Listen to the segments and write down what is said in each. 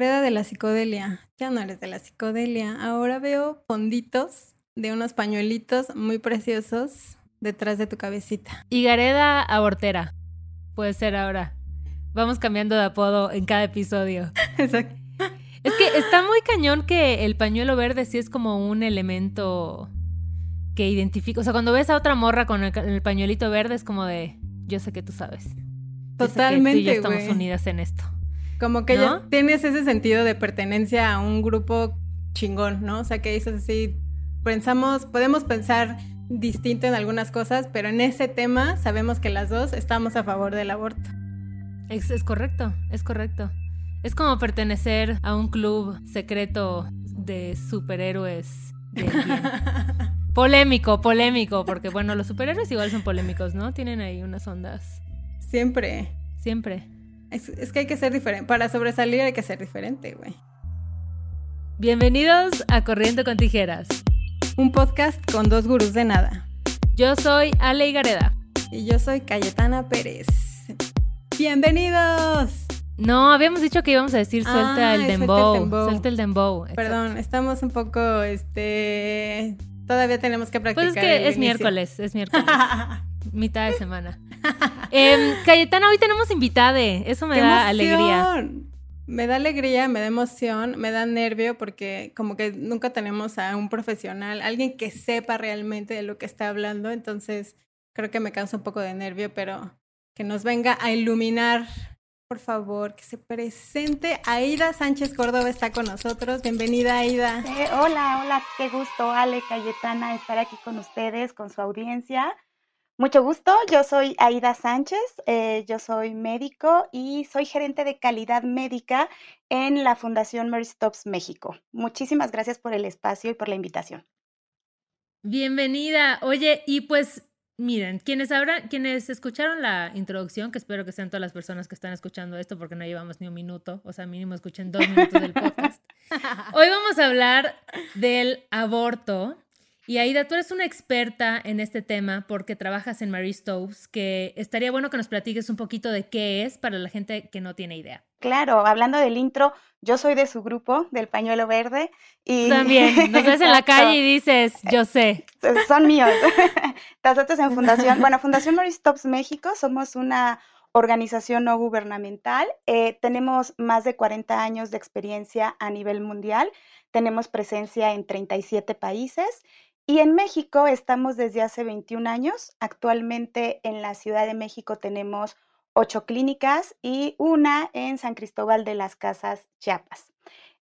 Gareda de la psicodelia. Ya no eres de la psicodelia. Ahora veo fonditos de unos pañuelitos muy preciosos detrás de tu cabecita. Y Gareda abortera. Puede ser ahora. Vamos cambiando de apodo en cada episodio. Exacto. Es que está muy cañón que el pañuelo verde sí es como un elemento que identifica. O sea, cuando ves a otra morra con el, pañuelito verde es como de, yo sé que tú sabes. Totalmente. Yo estamos unidas en esto. Como que ya tienes ese sentido de pertenencia a un grupo chingón, ¿no? O sea, que dices así, pensamos, podemos pensar distinto en algunas cosas, pero en ese tema sabemos que las dos estamos a favor del aborto. Es, es correcto, es correcto. Es como pertenecer a un club secreto de superhéroes. polémico, polémico, porque bueno, los superhéroes igual son polémicos, ¿no? Tienen ahí unas ondas. Siempre. Siempre. Es, que hay que ser diferente. Para sobresalir hay que ser diferente, güey. Bienvenidos a Corriendo con Tijeras. Un podcast con dos gurús de nada. Yo soy Ale Gareda. Y yo soy Cayetana Pérez. ¡Bienvenidos! No, habíamos dicho que íbamos a decir suelta el dembow. Suelta el dembow. Perdón, estamos un poco, este... Todavía tenemos que practicar. Pues es que es miércoles, es miércoles. mitad de semana. eh, Cayetana, hoy tenemos invitade. Eso me da alegría. Me da alegría, me da emoción, me da nervio porque como que nunca tenemos a un profesional, alguien que sepa realmente de lo que está hablando. Entonces creo que me causa un poco de nervio, pero que nos venga a iluminar por favor, que se presente. Aida Sánchez Córdoba está con nosotros. Bienvenida, Aida. Eh, hola, hola, qué gusto, Ale Cayetana, estar aquí con ustedes, con su audiencia. Mucho gusto, yo soy Aida Sánchez, eh, yo soy médico y soy gerente de calidad médica en la Fundación Mary Stops México. Muchísimas gracias por el espacio y por la invitación. Bienvenida. Oye, y pues miren, quienes habrán, quienes escucharon la introducción, que espero que sean todas las personas que están escuchando esto, porque no llevamos ni un minuto, o sea, mínimo escuchen dos minutos del podcast. Hoy vamos a hablar del aborto y Aida, tú eres una experta en este tema porque trabajas en Marie Stopes, que estaría bueno que nos platiques un poquito de qué es para la gente que no tiene idea. Claro, hablando del intro, yo soy de su grupo, del pañuelo verde. Y... También, nos ves en la calle y dices, yo sé. Son míos. Nosotros en Fundación, bueno, Fundación Marie Stopes México somos una organización no gubernamental. Eh, tenemos más de 40 años de experiencia a nivel mundial. Tenemos presencia en 37 países y en México estamos desde hace 21 años. Actualmente en la Ciudad de México tenemos ocho clínicas y una en San Cristóbal de las Casas, Chiapas.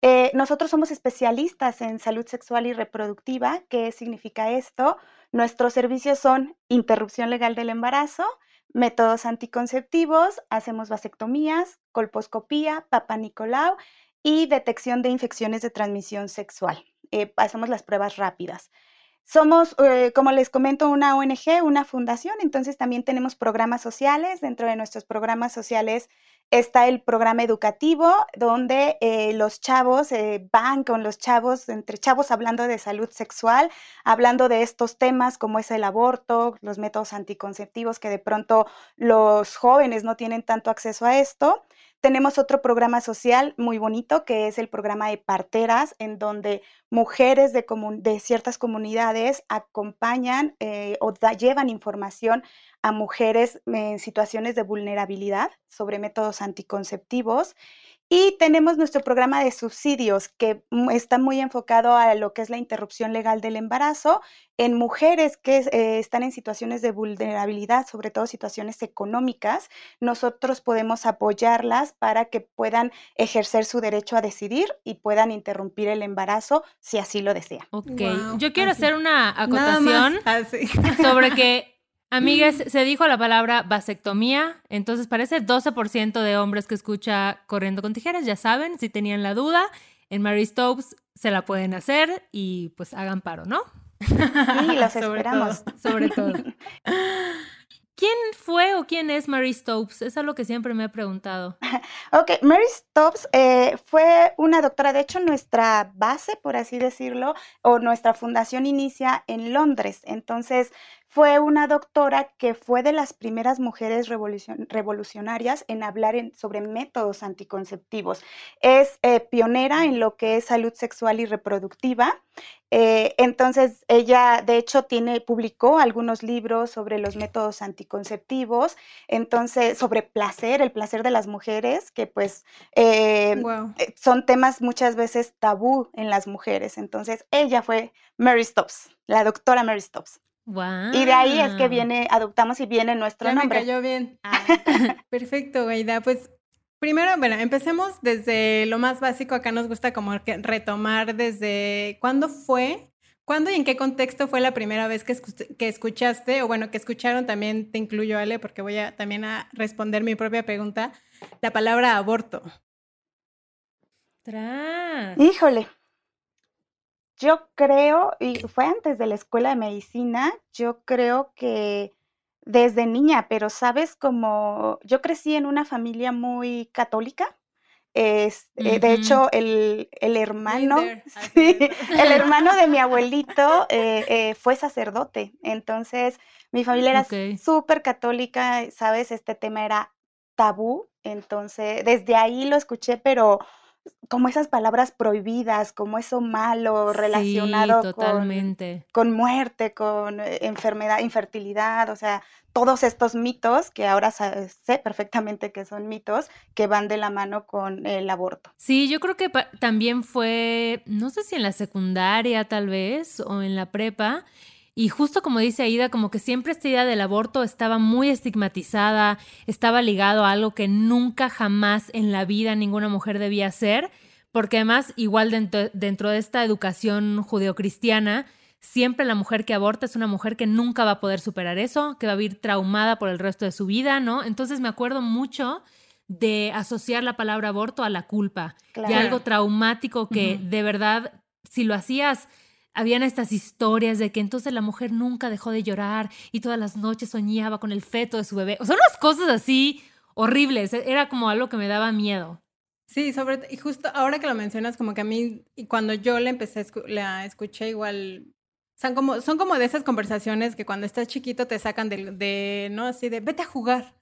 Eh, nosotros somos especialistas en salud sexual y reproductiva. ¿Qué significa esto? Nuestros servicios son interrupción legal del embarazo, métodos anticonceptivos, hacemos vasectomías, colposcopía, papa Nicolau y detección de infecciones de transmisión sexual. Eh, hacemos las pruebas rápidas. Somos, eh, como les comento, una ONG, una fundación, entonces también tenemos programas sociales. Dentro de nuestros programas sociales está el programa educativo, donde eh, los chavos eh, van con los chavos, entre chavos hablando de salud sexual, hablando de estos temas como es el aborto, los métodos anticonceptivos, que de pronto los jóvenes no tienen tanto acceso a esto. Tenemos otro programa social muy bonito que es el programa de parteras, en donde mujeres de, ciertas comunidades acompañan eh, o llevan información a mujeres en situaciones de vulnerabilidad sobre métodos anticonceptivos. Y tenemos nuestro programa de subsidios que está muy enfocado a lo que es la interrupción legal del embarazo en mujeres que eh, están en situaciones de vulnerabilidad, sobre todo situaciones económicas. Nosotros podemos apoyarlas para que puedan ejercer su derecho a decidir y puedan interrumpir el embarazo si así lo desean. Ok, yo quiero hacer una acotación sobre que Amigas, se dijo la palabra vasectomía, entonces parece 12% de hombres que escucha corriendo con tijeras, ya saben, si tenían la duda, en Mary Stopes se la pueden hacer y pues hagan paro, ¿no? Sí, los esperamos. sobre todo. ¿Quién fue o quién es Mary Stopes? Es algo que siempre me he preguntado. Ok, Mary Stopes eh, fue una doctora, de hecho nuestra base, por así decirlo, o nuestra fundación inicia en Londres. Entonces, fue una doctora que fue de las primeras mujeres revolucionarias en hablar sobre métodos anticonceptivos. Es eh, pionera en lo que es salud sexual y reproductiva. Eh, entonces, ella de hecho tiene, publicó algunos libros sobre los métodos anticonceptivos, entonces, sobre placer, el placer de las mujeres, que pues eh, son temas muchas veces tabú en las mujeres. Entonces, ella fue Mary Stops, la doctora Mary Stops. Y de ahí es que viene, adoptamos y viene nuestro ya nombre. Me cayó bien. Ah, perfecto, Gaida. Pues primero, bueno, empecemos desde lo más básico. Acá nos gusta como retomar desde cuándo fue, cuándo y en qué contexto fue la primera vez que, que escuchaste, o bueno, que escucharon también, te incluyo, Ale, porque voy a también a responder mi propia pregunta, la palabra aborto. Tras. Híjole, yo creo, y fue antes de la escuela de medicina, yo creo que desde niña, pero sabes, como yo crecí en una familia muy católica, es, eh, de hecho, el, el hermano, el hermano de mi abuelito eh, eh, fue sacerdote. Entonces, mi familia era súper católica, ¿sabes? Este tema era tabú. Entonces, desde ahí lo escuché, pero como esas palabras prohibidas, como eso malo relacionado Con, con, muerte, con eh, enfermedad, infertilidad, o sea, todos estos mitos que ahora sé perfectamente que son mitos que van de la mano con el aborto. Sí, yo creo que también fue, no sé si en la secundaria tal vez o en la prepa, y justo como dice Aida, como que siempre esta idea del aborto estaba muy estigmatizada, estaba ligado a algo que nunca jamás en la vida ninguna mujer debía hacer, porque además igual dentro, de esta educación judeocristiana, siempre la mujer que aborta es una mujer que nunca va a poder superar eso, que va a vivir traumada por el resto de su vida, ¿no? Entonces me acuerdo mucho de asociar la palabra aborto a la culpa y algo traumático que de verdad, si lo hacías habían estas historias de que entonces la mujer nunca dejó de llorar y todas las noches soñaba con el feto de su bebé. O sea, unas cosas así horribles. E, era como algo que me daba miedo. Sí, sobre y justo ahora que lo mencionas, como que a mí, y cuando yo la empecé, la escuché igual, son como, son como de esas conversaciones que cuando estás chiquito te sacan de, de ¿no? Así de, vete a jugar.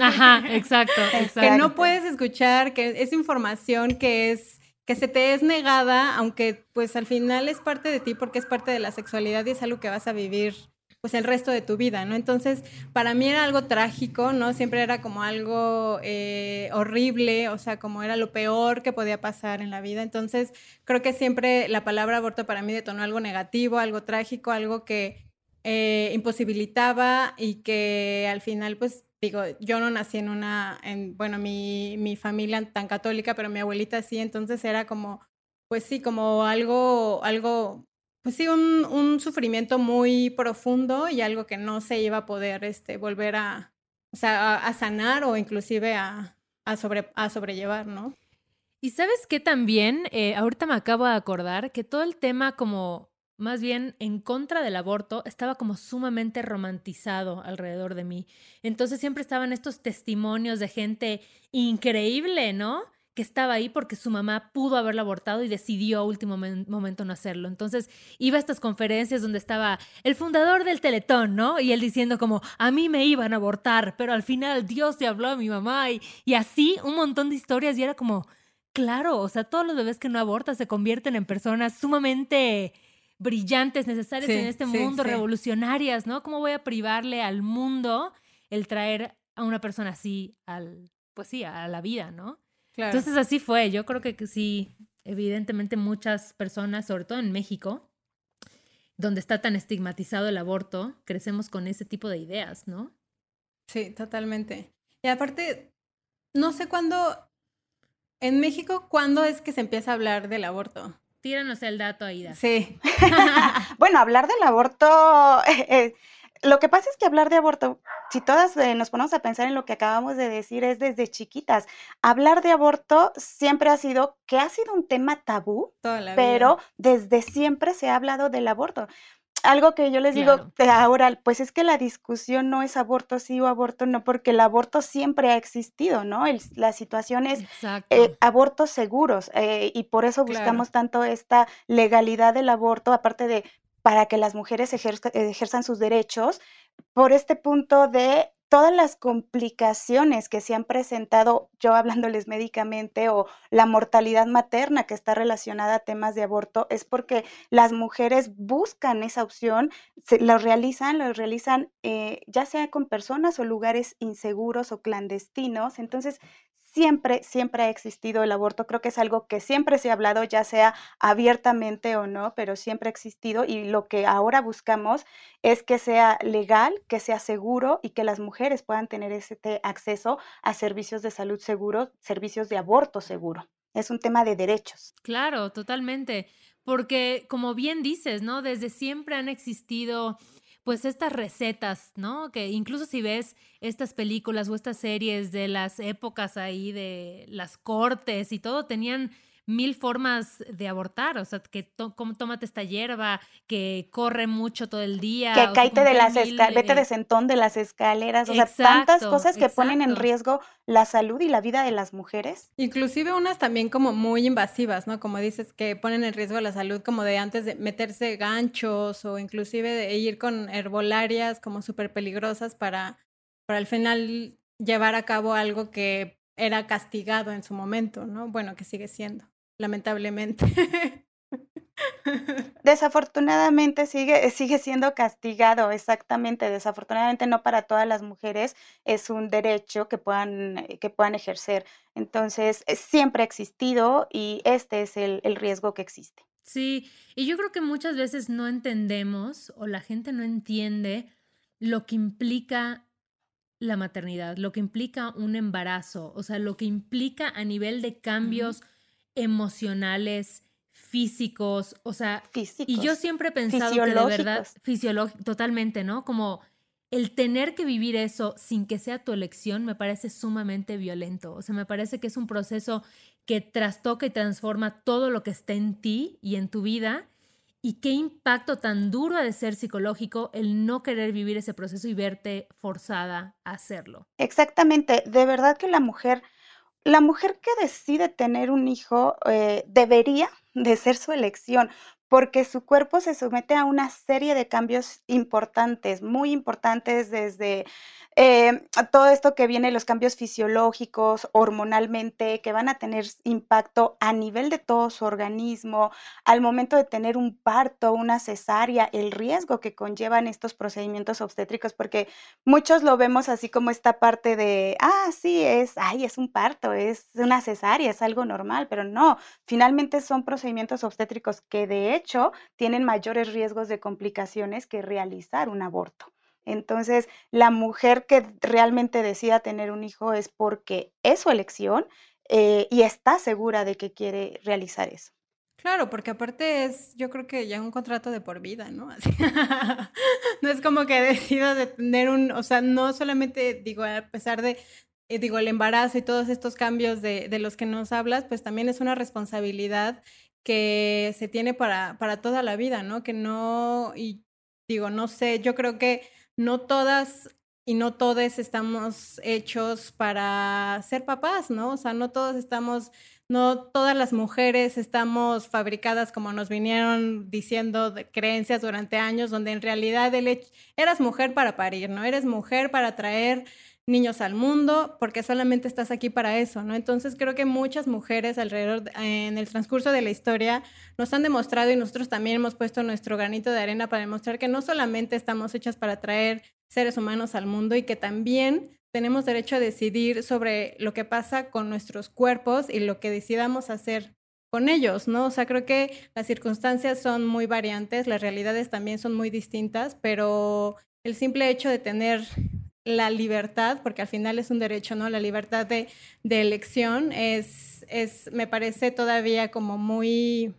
Ajá, exacto, exacto. Que no puedes escuchar, que es información que es que se te es negada, aunque pues al final es parte de ti porque es parte de la sexualidad y es algo que vas a vivir pues el resto de tu vida, ¿no? Entonces, para mí era algo trágico, ¿no? Siempre era como algo eh, horrible, o sea, como era lo peor que podía pasar en la vida. Entonces, creo que siempre la palabra aborto para mí detonó algo negativo, algo trágico, algo que eh, imposibilitaba y que al final pues digo, yo no nací en una, en, bueno, mi, mi familia tan católica, pero mi abuelita sí, entonces era como, pues sí, como algo, algo, pues sí, un, un sufrimiento muy profundo y algo que no se iba a poder este, volver a, o sea, a, sanar o inclusive a, a, sobre, a sobrellevar, ¿no? Y sabes que también, eh, ahorita me acabo de acordar que todo el tema como más bien en contra del aborto, estaba como sumamente romantizado alrededor de mí. Entonces siempre estaban estos testimonios de gente increíble, ¿no? que estaba ahí porque su mamá pudo haberlo abortado y decidió a último momento no hacerlo. Entonces iba a estas conferencias donde estaba el fundador del Teletón, ¿no? Y él diciendo como, a mí me iban a abortar, pero al final Dios te habló a mi mamá y, y así un montón de historias y era como, claro, o sea, todos los bebés que no abortan se convierten en personas sumamente brillantes, necesarias en este mundo, revolucionarias, ¿no? ¿Cómo voy a privarle al mundo el traer a una persona así al, pues sí, a la vida, ¿no? Entonces así fue. Yo creo que, sí, evidentemente muchas personas, sobre todo en México, donde está tan estigmatizado el aborto, crecemos con ese tipo de ideas, ¿no? Sí, totalmente. Y aparte, no sé cuándo, en México, ¿cuándo es que se empieza a hablar del aborto? Tíranos el dato, Aida. Sí. bueno, hablar del aborto, eh, eh, lo que pasa es que hablar de aborto, si todas eh, nos ponemos a pensar en lo que acabamos de decir, es desde chiquitas. Hablar de aborto siempre ha sido, que ha sido un tema tabú, pero desde siempre se ha hablado del aborto algo que yo les digo de ahora, pues es que la discusión no es aborto sí o aborto no, porque el aborto siempre ha existido, ¿no? la situación es eh, abortos seguros eh, y por eso buscamos tanto esta legalidad del aborto, aparte de para que las mujeres ejerzan sus derechos por este punto de todas las complicaciones que se han presentado, yo hablándoles médicamente, o la mortalidad materna que está relacionada a temas de aborto, es porque las mujeres buscan esa opción, se, lo realizan, lo realizan eh, ya sea con personas o lugares inseguros o clandestinos. Entonces, siempre, siempre ha existido el aborto. Creo que es algo que siempre se ha hablado, ya sea abiertamente o no, pero siempre ha existido y lo que ahora buscamos es que sea legal, que sea seguro y que las mujeres puedan tener este acceso a servicios de salud seguros, servicios de aborto seguro. Es un tema de derechos. Claro, totalmente. Porque como bien dices, ¿no? Desde siempre han existido pues estas recetas, ¿no? Que incluso si ves estas películas o estas series de las épocas ahí de las cortes y todo, tenían mil formas de abortar, o sea, que tómate esta hierba, que corre mucho todo el día. Que caíte de las escaleras, vete de sentón de las escaleras, o sea, tantas cosas que ponen en riesgo la salud y la vida de las mujeres. Inclusive unas también como muy invasivas, ¿no? Como dices, que ponen en riesgo la salud como de antes de meterse ganchos o inclusive de ir con herbolarias como súper peligrosas para, para al final llevar a cabo algo que era castigado en su momento, ¿no? Bueno, que sigue siendo lamentablemente. Desafortunadamente sigue, sigue siendo castigado, exactamente. Desafortunadamente no para todas las mujeres es un derecho que puedan, eh, que puedan ejercer. Entonces, eh, siempre ha existido y este es el, el riesgo que existe. Sí, y yo creo que muchas veces no entendemos o la gente no entiende lo que implica la maternidad, lo que implica un embarazo, o sea, lo que implica a nivel de cambios emocionales, físicos, o sea, y yo siempre he pensado que de verdad, fisiológico, totalmente, ¿no? Como el tener que vivir eso sin que sea tu elección me parece sumamente violento, o sea, me parece que es un proceso que trastoca y transforma todo lo que está en ti y en tu vida. Y qué impacto tan duro ha de ser psicológico el no querer vivir ese proceso y verte forzada a hacerlo. Exactamente, de verdad que la mujer la mujer que decide tener un hijo eh, debería de ser su elección, porque su cuerpo se somete a una serie de cambios importantes, muy importantes desde eh, todo esto que viene, los cambios fisiológicos, hormonalmente, que van a tener impacto a nivel de todo su organismo, al momento de tener un parto, una cesárea, el riesgo que conllevan estos procedimientos obstétricos, porque muchos lo vemos así como esta parte de, ah, sí, es, ay, es un parto, es una cesárea, es algo normal, pero no, finalmente son procedimientos obstétricos que de hecho tienen mayores riesgos de complicaciones que realizar un aborto. Entonces, la mujer que realmente decida tener un hijo es porque es su elección eh, y está segura de que quiere realizar eso. Claro, porque aparte es, yo creo que ya un contrato de por vida, ¿no? no es como que decida de tener un, o sea, no solamente, digo, a pesar de, eh, digo, el embarazo y todos estos cambios de, de, los que nos hablas, pues también es una responsabilidad que se tiene para, para toda la vida, ¿no? Que no, y digo, no sé, yo creo que no todas y no todos estamos hechos para ser papás, ¿no? O sea, no todos estamos, no todas las mujeres estamos fabricadas como nos vinieron diciendo de creencias durante años, donde en realidad el eras mujer para parir, ¿no? Eres mujer para traer niños al mundo, porque solamente estás aquí para eso, ¿no? Entonces creo que muchas mujeres alrededor, en el transcurso de la historia, nos han demostrado y nosotros también hemos puesto nuestro granito de arena para demostrar que no solamente estamos hechas para traer seres humanos al mundo y que también tenemos derecho a decidir sobre lo que pasa con nuestros cuerpos y lo que decidamos hacer con ellos, ¿no? O sea, creo que las circunstancias son muy variantes, las realidades también son muy distintas, pero el simple hecho de tener la libertad, porque al final es un derecho, ¿no? La libertad de, elección es, es, me parece todavía como muy...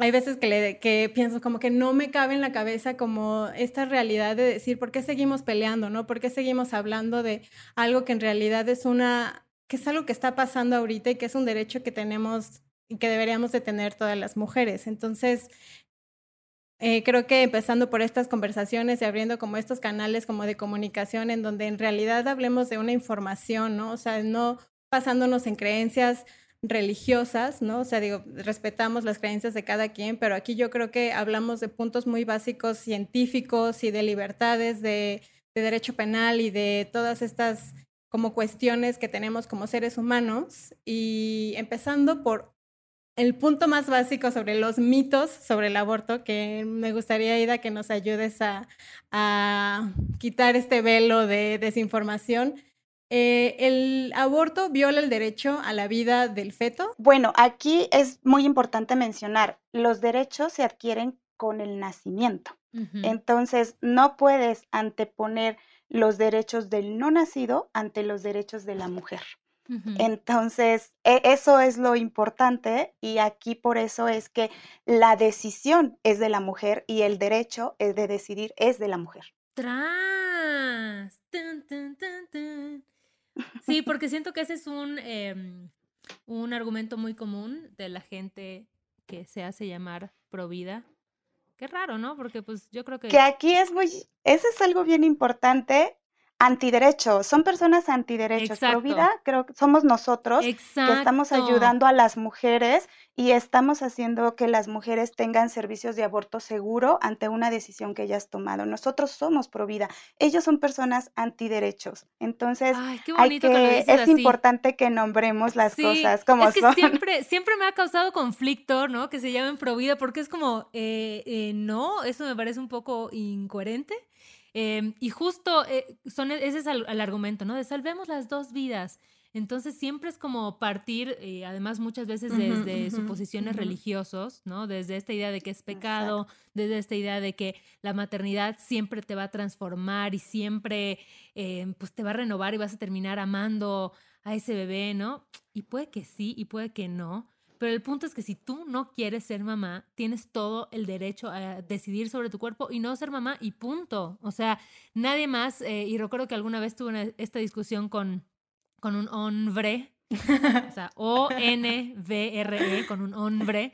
Hay veces que, le, que pienso como que no me cabe en la cabeza como esta realidad de decir, ¿por qué seguimos peleando, no? ¿Por qué seguimos hablando de algo que en realidad es una, que es algo que está pasando ahorita y que es un derecho que tenemos y que deberíamos de tener todas las mujeres? Entonces, eh, creo que empezando por estas conversaciones y abriendo como estos canales como de comunicación en donde en realidad hablemos de una información, ¿no? O sea, no basándonos en creencias religiosas, ¿no? O sea, digo, respetamos las creencias de cada quien, pero aquí yo creo que hablamos de puntos muy básicos científicos y de libertades, de, de derecho penal y de todas estas como cuestiones que tenemos como seres humanos y empezando por el punto más básico sobre los mitos sobre el aborto, que me gustaría, Ida, que nos ayudes a, quitar este velo de desinformación. Eh, ¿El aborto viola el derecho a la vida del feto? Bueno, aquí es muy importante mencionar, los derechos se adquieren con el nacimiento. Entonces, no puedes anteponer los derechos del no nacido ante los derechos de la mujer. Entonces, e, eso es lo importante y aquí por eso es que la decisión es de la mujer y el derecho de decidir es de la mujer. ¡Tras! Sí, porque siento que ese es un, em, un argumento muy común de la gente que se hace llamar provida Qué raro, ¿no? Porque pues yo creo que... Que aquí es muy... Eso es algo bien importante antiderechos, son personas antiderechos. Pro vida, creo que somos nosotros que estamos ayudando a las mujeres y estamos haciendo que las mujeres tengan servicios de aborto seguro ante una decisión que ellas tomado. Nosotros somos pro vida, ellos son personas antiderechos. Entonces, hay que, es importante que nombremos las cosas como es que Siempre, siempre me ha causado conflicto, ¿no? Que se llamen pro vida, porque es como, eh, eh, no, eso me parece un poco incoherente. Em, y justo eh, son, e, ese es el, argumento, ¿no? De salvemos las dos vidas. Entonces siempre es como partir, eh, además muchas veces desde suposiciones religiosos, ¿no? Desde esta idea de que es pecado, desde esta idea de que la maternidad siempre te va a transformar y siempre em, pues te va a renovar y vas a terminar amando a ese bebé, ¿no? Y puede que sí y puede que no, pero el punto es que si tú no quieres ser mamá, tienes todo el derecho a decidir sobre tu cuerpo y no ser mamá y punto. O sea, nadie más, eh, y recuerdo que alguna vez tuve esta discusión con, con un hombre, o sea, O-N-V-R-E, con un hombre,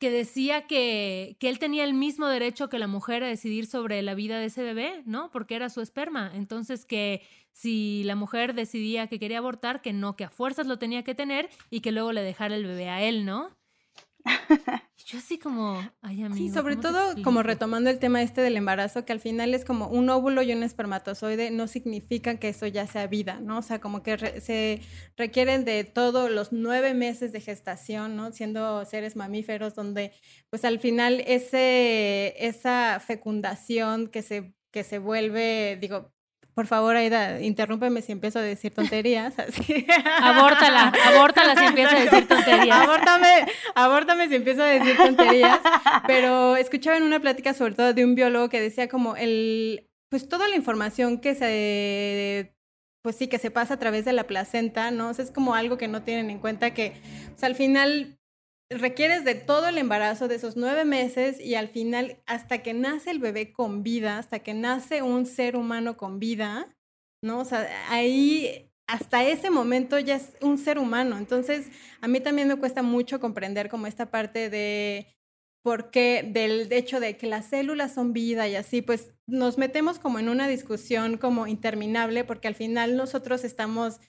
que decía que, que, él tenía el mismo derecho que la mujer a decidir sobre la vida de ese bebé, ¿no? Porque era su esperma. Entonces que si la mujer decidía que quería abortar, que no, que a fuerzas lo tenía que tener y que luego le dejara el bebé a él, ¿no? Yo así como, ay amigo, Sí, sobre todo como retomando el tema este del embarazo, que al final es como un óvulo y un espermatozoide, no significa que eso ya sea vida, ¿no? O sea, como que se requieren de todos los nueve meses de gestación, ¿no? Siendo seres mamíferos, donde pues al final ese, esa fecundación que se, que se vuelve, digo, por favor, Aida, interrúmpeme si empiezo a decir tonterías. Así. Abórtala, abórtala si empiezo a decir tonterías. Abórtame, abórtame si empiezo a decir tonterías. Pero escuchaba en una plática sobre todo de un biólogo que decía como el, pues toda la información que se pues sí, que se pasa a través de la placenta, ¿no? es como algo que no tienen en cuenta que, pues al final requieres de todo el embarazo, de esos nueve meses y al final, hasta que nace el bebé con vida, hasta que nace un ser humano con vida, ¿no? O sea, ahí, hasta ese momento ya es un ser humano. Entonces, a mí también me cuesta mucho comprender como esta parte de por qué, del hecho de que las células son vida y así, pues nos metemos como en una discusión como interminable porque al final nosotros estamos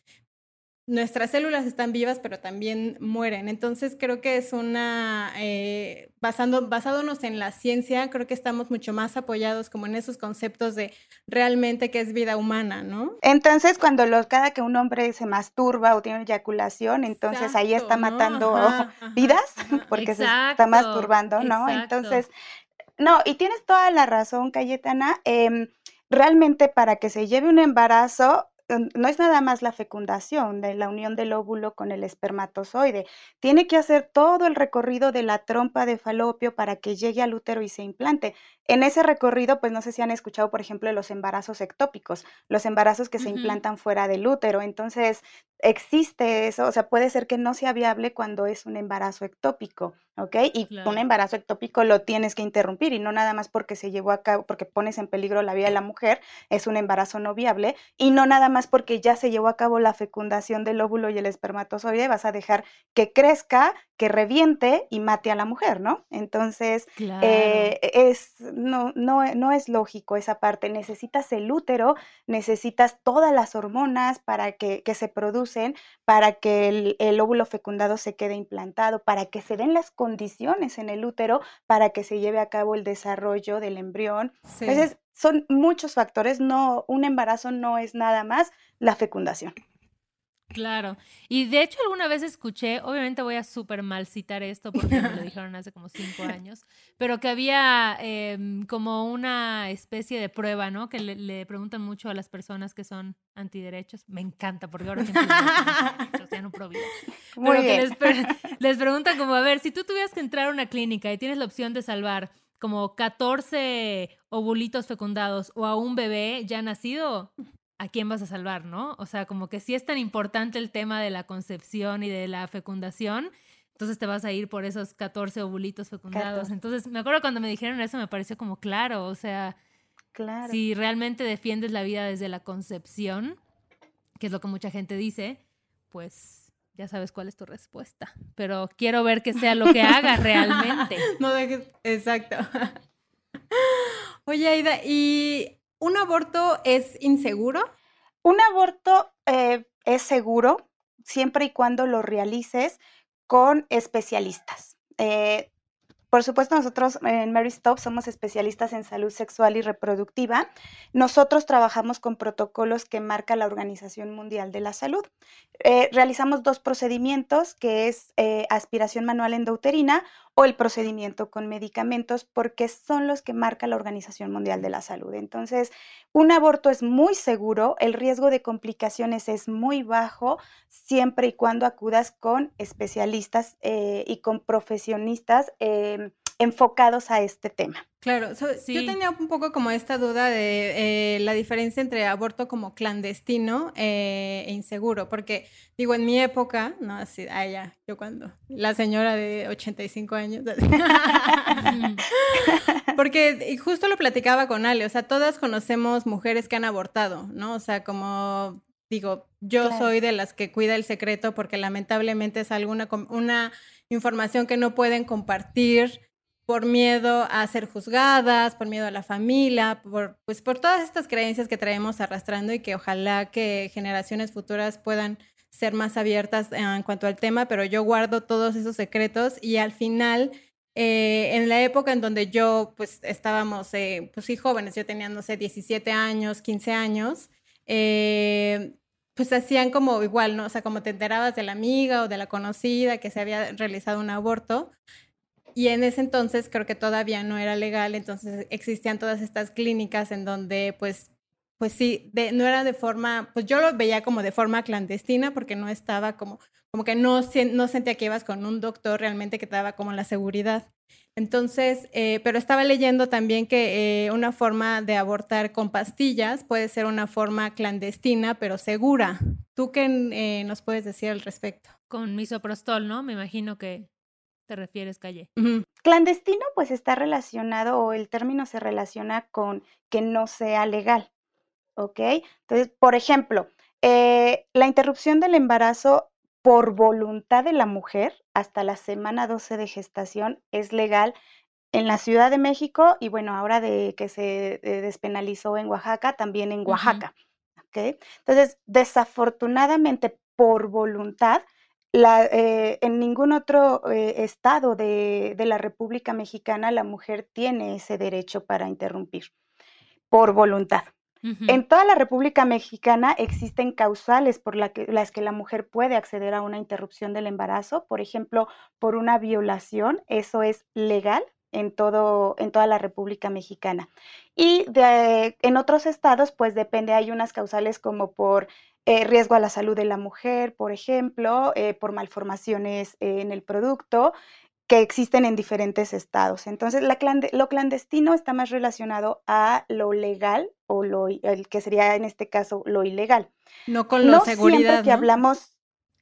nuestras células están vivas, pero también mueren. Entonces creo que es una, eh, basando, basándonos en la ciencia, creo que estamos mucho más apoyados como en esos conceptos de realmente qué es vida humana, ¿no? Entonces cuando los, cada que un hombre se masturba o tiene eyaculación, entonces ahí está matando vidas porque se está masturbando, ¿no? Entonces, no, y tienes toda la razón, Cayetana. Em, realmente para que se lleve un embarazo no es nada más la fecundación de la unión del óvulo con el espermatozoide. Tiene que hacer todo el recorrido de la trompa de falopio para que llegue al útero y se implante. En ese recorrido, pues no sé si han escuchado, por ejemplo, los embarazos ectópicos, los embarazos que se implantan fuera del útero. Entonces, existe eso, o sea, puede ser que no sea viable cuando es un embarazo ectópico, ¿ok? Y un embarazo ectópico lo tienes que interrumpir y no nada más porque se llevó a cabo, porque pones en peligro la vida de la mujer, es un embarazo no viable, y no nada más porque ya se llevó a cabo la fecundación del óvulo y el espermatozoide, vas a dejar que crezca, que reviente y mate a la mujer, ¿no? Entonces, eh, es, no, no, no es lógico esa parte, necesitas el útero, necesitas todas las hormonas para que, que se produzca producen para que el, óvulo fecundado se quede implantado, para que se den las condiciones en el útero para que se lleve a cabo el desarrollo del embrión. Entonces, son muchos factores, no, un embarazo no es nada más la fecundación. Claro. Y de hecho alguna vez escuché, obviamente voy a súper mal citar esto porque me lo dijeron hace como cinco años, pero que había em, como una especie de prueba, ¿no? Que le, preguntan mucho a las personas que son antiderechos. Me encanta porque ahora siempre ya no Muy bien. les, les preguntan como, a ver, si tú tuvieras que entrar a una clínica y tienes la opción de salvar como 14 ovulitos fecundados o a un bebé ya nacido, a quién vas a salvar, ¿no? O sea, como que si es tan importante el tema de la concepción y de la fecundación, entonces te vas a ir por esos 14 ovulitos fecundados. Entonces, me acuerdo cuando me dijeron eso, me pareció como claro, o sea, claro. si realmente defiendes la vida desde la concepción, que es lo que mucha gente dice, pues ya sabes cuál es tu respuesta. Pero quiero ver que sea lo que hagas realmente. No dejes, exacto. Oye, Aida, ¿y ¿Un aborto es inseguro? Un aborto eh, es seguro siempre y cuando lo realices con especialistas. Eh, por supuesto, nosotros en Mary Stop somos especialistas en salud sexual y reproductiva. Nosotros trabajamos con protocolos que marca la Organización Mundial de la Salud. Eh, realizamos dos procedimientos, que es aspiración manual endouterina o el procedimiento con medicamentos, porque son los que marca la Organización Mundial de la Salud. Entonces, un aborto es muy seguro, el riesgo de complicaciones es muy bajo, siempre y cuando acudas con especialistas eh, y con profesionistas enfocados a este tema. Claro, yo tenía un poco como esta duda de eh, la diferencia entre aborto como clandestino eh, e inseguro, porque digo, en mi época, no así, ah, ya, yo cuando, la señora de 85 años, porque justo lo platicaba con Ale, o sea, todas conocemos mujeres que han abortado, ¿no? O sea, como digo, yo soy de las que cuida el secreto porque lamentablemente es alguna una información que no pueden compartir por miedo a ser juzgadas, por miedo a la familia, por, pues por todas estas creencias que traemos arrastrando y que ojalá que generaciones futuras puedan ser más abiertas en cuanto al tema, pero yo guardo todos esos secretos y al final, eh, en la época en donde yo, pues estábamos, eh, pues sí, jóvenes, yo tenía, no sé, 17 años, 15 años, eh, pues hacían como igual, ¿no? O sea, como te enterabas de la amiga o de la conocida que se había realizado un aborto, y en ese entonces creo que todavía no era legal, entonces existían todas estas clínicas en donde pues pues sí, no era de forma, pues yo lo veía como de forma clandestina porque no estaba como, como que no, no sentía que ibas con un doctor realmente que te daba como la seguridad. Entonces, eh, pero estaba leyendo también que eh, una forma de abortar con pastillas puede ser una forma clandestina, pero segura. ¿Tú qué eh, nos puedes decir al respecto? Con misoprostol, ¿no? Me imagino que te refieres, Calle? Clandestino, pues está relacionado o el término se relaciona con que no sea legal, ¿ok? Entonces, por ejemplo, eh, la interrupción del embarazo por voluntad de la mujer hasta la semana 12 de gestación es legal en la Ciudad de México y bueno, ahora de que se eh, despenalizó en Oaxaca, también en Oaxaca. ¿ok? Entonces, desafortunadamente, por voluntad, eh, en ningún otro eh, estado de, la República Mexicana la mujer tiene ese derecho para interrumpir por voluntad. En toda la República Mexicana existen causales por las que la mujer puede acceder a una interrupción del embarazo, por ejemplo, por una violación, eso es legal en, todo, en toda la República Mexicana. Y en otros estados, pues depende, hay unas causales como por eh, riesgo a la salud de la mujer, por ejemplo, eh, por malformaciones en el producto que existen en diferentes estados. Entonces, lo clandestino está más relacionado a lo legal o lo el que sería en este caso lo ilegal. No con lo seguridad. Siempre que hablamos,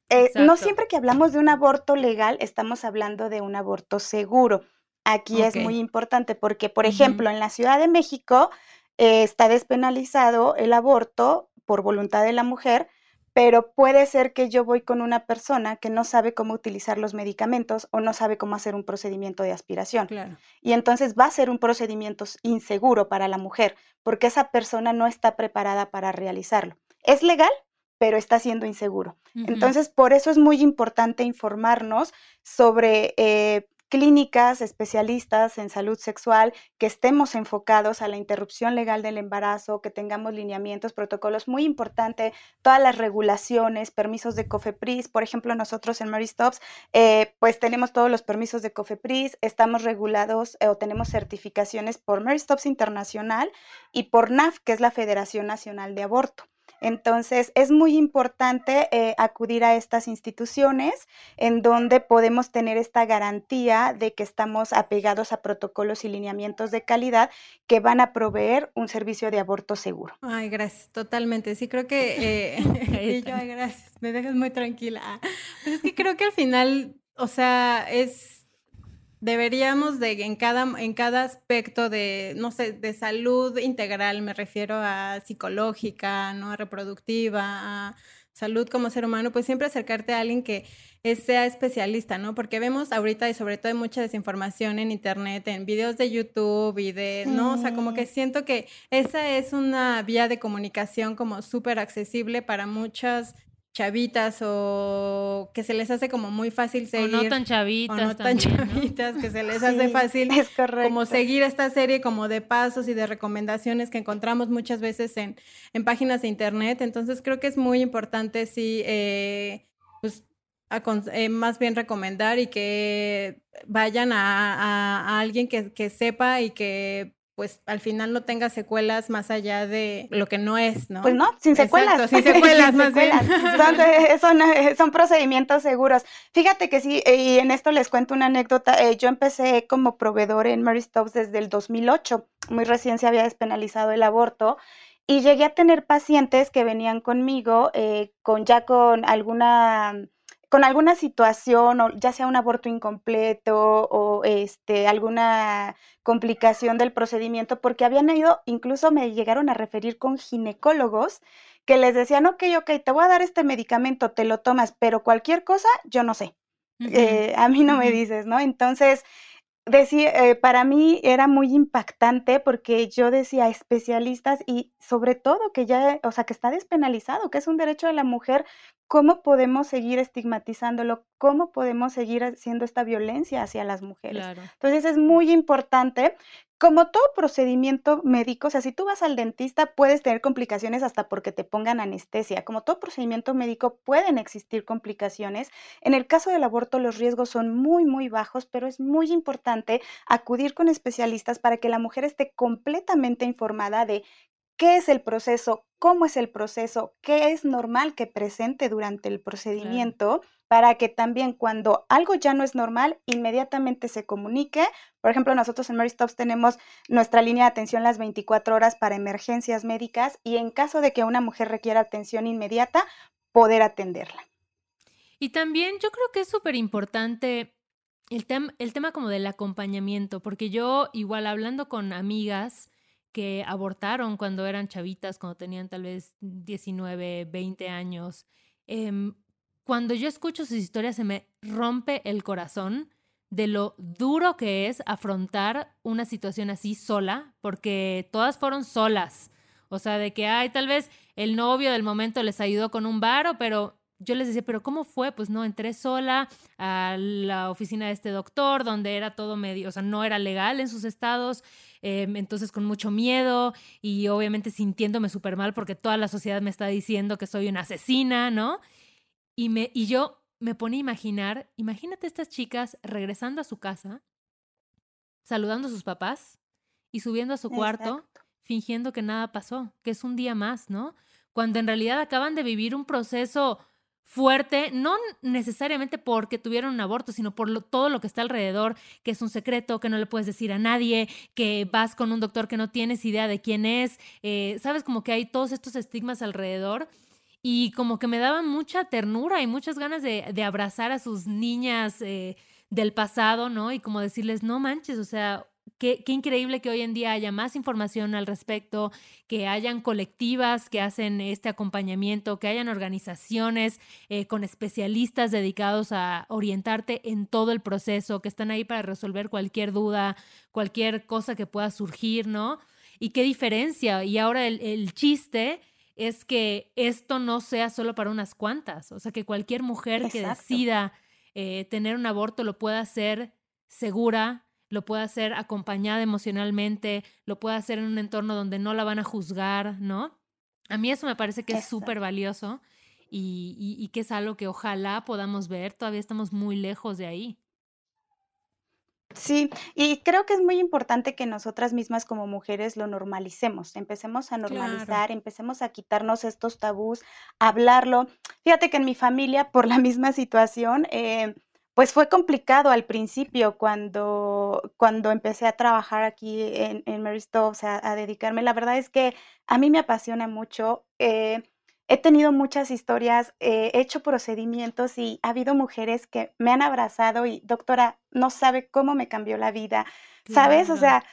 eh, no siempre que hablamos de un aborto legal estamos hablando de un aborto seguro. Aquí es muy importante porque, por ejemplo, en la Ciudad de México está despenalizado el aborto por voluntad de la mujer, pero puede ser que yo voy con una persona que no sabe cómo utilizar los medicamentos o no sabe cómo hacer un procedimiento de aspiración. Y entonces va a ser un procedimiento inseguro para la mujer, porque esa persona no está preparada para realizarlo. ¿Es legal? pero está siendo inseguro. Entonces, por eso es muy importante informarnos sobre eh, clínicas, especialistas en salud sexual, que estemos enfocados a la interrupción legal del embarazo, que tengamos lineamientos, protocolos, muy importante, todas las regulaciones, permisos de COFEPRIS, por ejemplo, nosotros en Mary Stops, eh, pues tenemos todos los permisos de COFEPRIS, estamos regulados eh, o tenemos certificaciones por Mary Stops Internacional y por NAF, que es la Federación Nacional de Aborto. Entonces, es muy importante eh, acudir a estas instituciones en donde podemos tener esta garantía de que estamos apegados a protocolos y lineamientos de calidad que van a proveer un servicio de aborto seguro. Ay, gracias, totalmente. Sí, creo que... Eh, ay, gracias, me dejas muy tranquila. Pues es que creo que al final, o sea, es deberíamos de en cada, en cada aspecto de, no sé, de salud integral, me refiero a psicológica, ¿no? A reproductiva, a salud como ser humano, pues siempre acercarte a alguien que sea especialista, ¿no? Porque vemos ahorita y sobre todo hay mucha desinformación en internet, en videos de YouTube y de, ¿no? O sea, como que siento que esa es una vía de comunicación como súper accesible para muchas chavitas o que se les hace como muy fácil seguir. O no tan chavitas. O no tan chavitas, que se les hace fácil como seguir esta serie como de pasos y de recomendaciones que encontramos muchas veces en, en páginas de internet. Entonces creo que es muy importante sí, eh, pues eh, más bien recomendar y que vayan a, a alguien que, que sepa y que pues al final no tenga secuelas más allá de lo que no es, ¿no? Pues no, sin secuelas. sin secuelas, más bien. Son, procedimientos seguros. Fíjate que sí, y en esto les cuento una anécdota. Eh, yo empecé como proveedor en Mary Stops desde el 2008. Muy recién se había despenalizado el aborto. Y llegué a tener pacientes que venían conmigo eh, con ya con alguna con alguna situación, o ya sea un aborto incompleto o este, alguna complicación del procedimiento, porque habían ido, incluso me llegaron a referir con ginecólogos que les decían, ok, ok, te voy a dar este medicamento, te lo tomas, pero cualquier cosa, yo no sé. Eh, a mí no me dices, ¿no? Entonces, decía, eh, para mí era muy impactante porque yo decía especialistas y sobre todo que ya, o sea, que está despenalizado, que es un derecho de la mujer, ¿cómo podemos seguir estigmatizándolo? ¿Cómo podemos seguir haciendo esta violencia hacia las mujeres? Entonces es muy importante como todo procedimiento médico, o sea, si tú vas al dentista puedes tener complicaciones hasta porque te pongan anestesia. Como todo procedimiento médico pueden existir complicaciones. En el caso del aborto los riesgos son muy, muy bajos, pero es muy importante acudir con especialistas para que la mujer esté completamente informada de qué es el proceso, cómo es el proceso, qué es normal que presente durante el procedimiento, para que también cuando algo ya no es normal, inmediatamente se comunique. Por ejemplo, nosotros en Mary Stops tenemos nuestra línea de atención las 24 horas para emergencias médicas y en caso de que una mujer requiera atención inmediata, poder atenderla. Y también yo creo que es súper importante el, el tema como del acompañamiento, porque yo igual hablando con amigas, que abortaron cuando eran chavitas, cuando tenían tal vez 19, 20 años. Em, cuando yo escucho sus historias se me rompe el corazón de lo duro que es afrontar una situación así sola, porque todas fueron solas. O sea, de que, ay, tal vez el novio del momento les ayudó con un varo, pero yo les decía, pero ¿cómo fue? Pues no, entré sola a la oficina de este doctor, donde era todo medio, o sea, no era legal en sus estados, em, entonces con mucho miedo y obviamente sintiéndome súper mal porque toda la sociedad me está diciendo que soy una asesina, ¿no? Y, me, y yo me pone a imaginar, imagínate estas chicas regresando a su casa, saludando a sus papás y subiendo a su cuarto, fingiendo que nada pasó, que es un día más, ¿no? Cuando en realidad acaban de vivir un proceso fuerte, no necesariamente porque tuvieron un aborto, sino por todo lo que está alrededor, que es un secreto, que no le puedes decir a nadie, que vas con un doctor que no tienes idea de quién es, eh, sabes, como que hay todos estos estigmas alrededor y como que me daban mucha ternura y muchas ganas de, abrazar a sus niñas eh, del pasado, ¿no? Y como decirles, no manches, o sea, Qué, increíble que hoy en día haya más información al respecto, que hayan colectivas que hacen este acompañamiento, que hayan organizaciones eh, con especialistas dedicados a orientarte en todo el proceso, que están ahí para resolver cualquier duda, cualquier cosa que pueda surgir, ¿no? Y qué diferencia. Y ahora el, chiste es que esto no sea solo para unas cuantas, o sea, que cualquier mujer que decida eh, tener un aborto lo pueda hacer segura, lo pueda hacer acompañada emocionalmente, lo pueda hacer en un entorno donde no la van a juzgar, ¿no? A mí eso me parece que es súper valioso y, y que es algo que ojalá podamos ver, todavía estamos muy lejos de ahí. Sí, y creo que es muy importante que nosotras mismas como mujeres lo normalicemos, empecemos a normalizar, empecemos a quitarnos estos tabús, hablarlo. Fíjate que en mi familia, por la misma situación, eh, pues fue complicado al principio cuando, cuando empecé a trabajar aquí en, en Mary o sea, a dedicarme. La verdad es que a mí me apasiona mucho. Eh, he tenido muchas historias, eh, he hecho procedimientos y ha habido mujeres que me han abrazado y, doctora, no sabe cómo me cambió la vida. ¿Sabes? O sea,